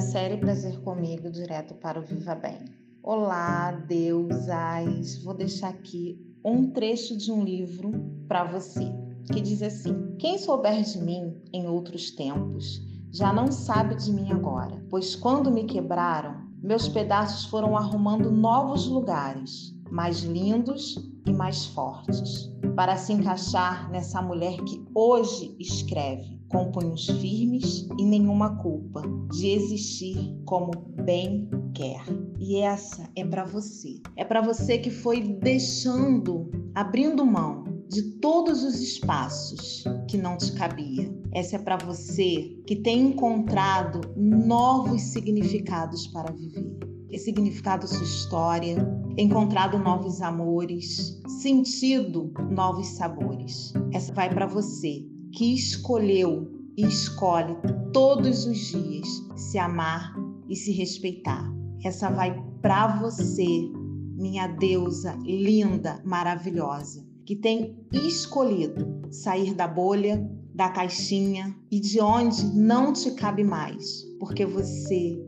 série Prazer Comigo, direto para o Viva Bem. Olá, deusas! Vou deixar aqui um trecho de um livro para você, que diz assim: Quem souber de mim em outros tempos, já não sabe de mim agora, pois quando me quebraram, meus pedaços foram arrumando novos lugares, mais lindos e mais fortes, para se encaixar nessa mulher que hoje escreve com punhos firmes e nenhuma culpa de existir como bem quer. E essa é para você. É para você que foi deixando, abrindo mão de todos os espaços que não te cabia. Essa é para você que tem encontrado novos significados para viver. Ressignificado sua história, encontrado novos amores, sentido novos sabores. Essa vai para você que escolheu e escolhe todos os dias se amar e se respeitar. Essa vai para você, minha deusa linda, maravilhosa, que tem escolhido sair da bolha, da caixinha e de onde não te cabe mais, porque você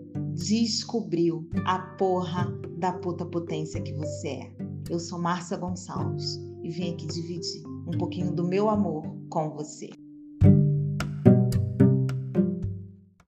descobriu a porra da puta potência que você é. Eu sou Márcia Gonçalves e vim aqui dividir um pouquinho do meu amor com você.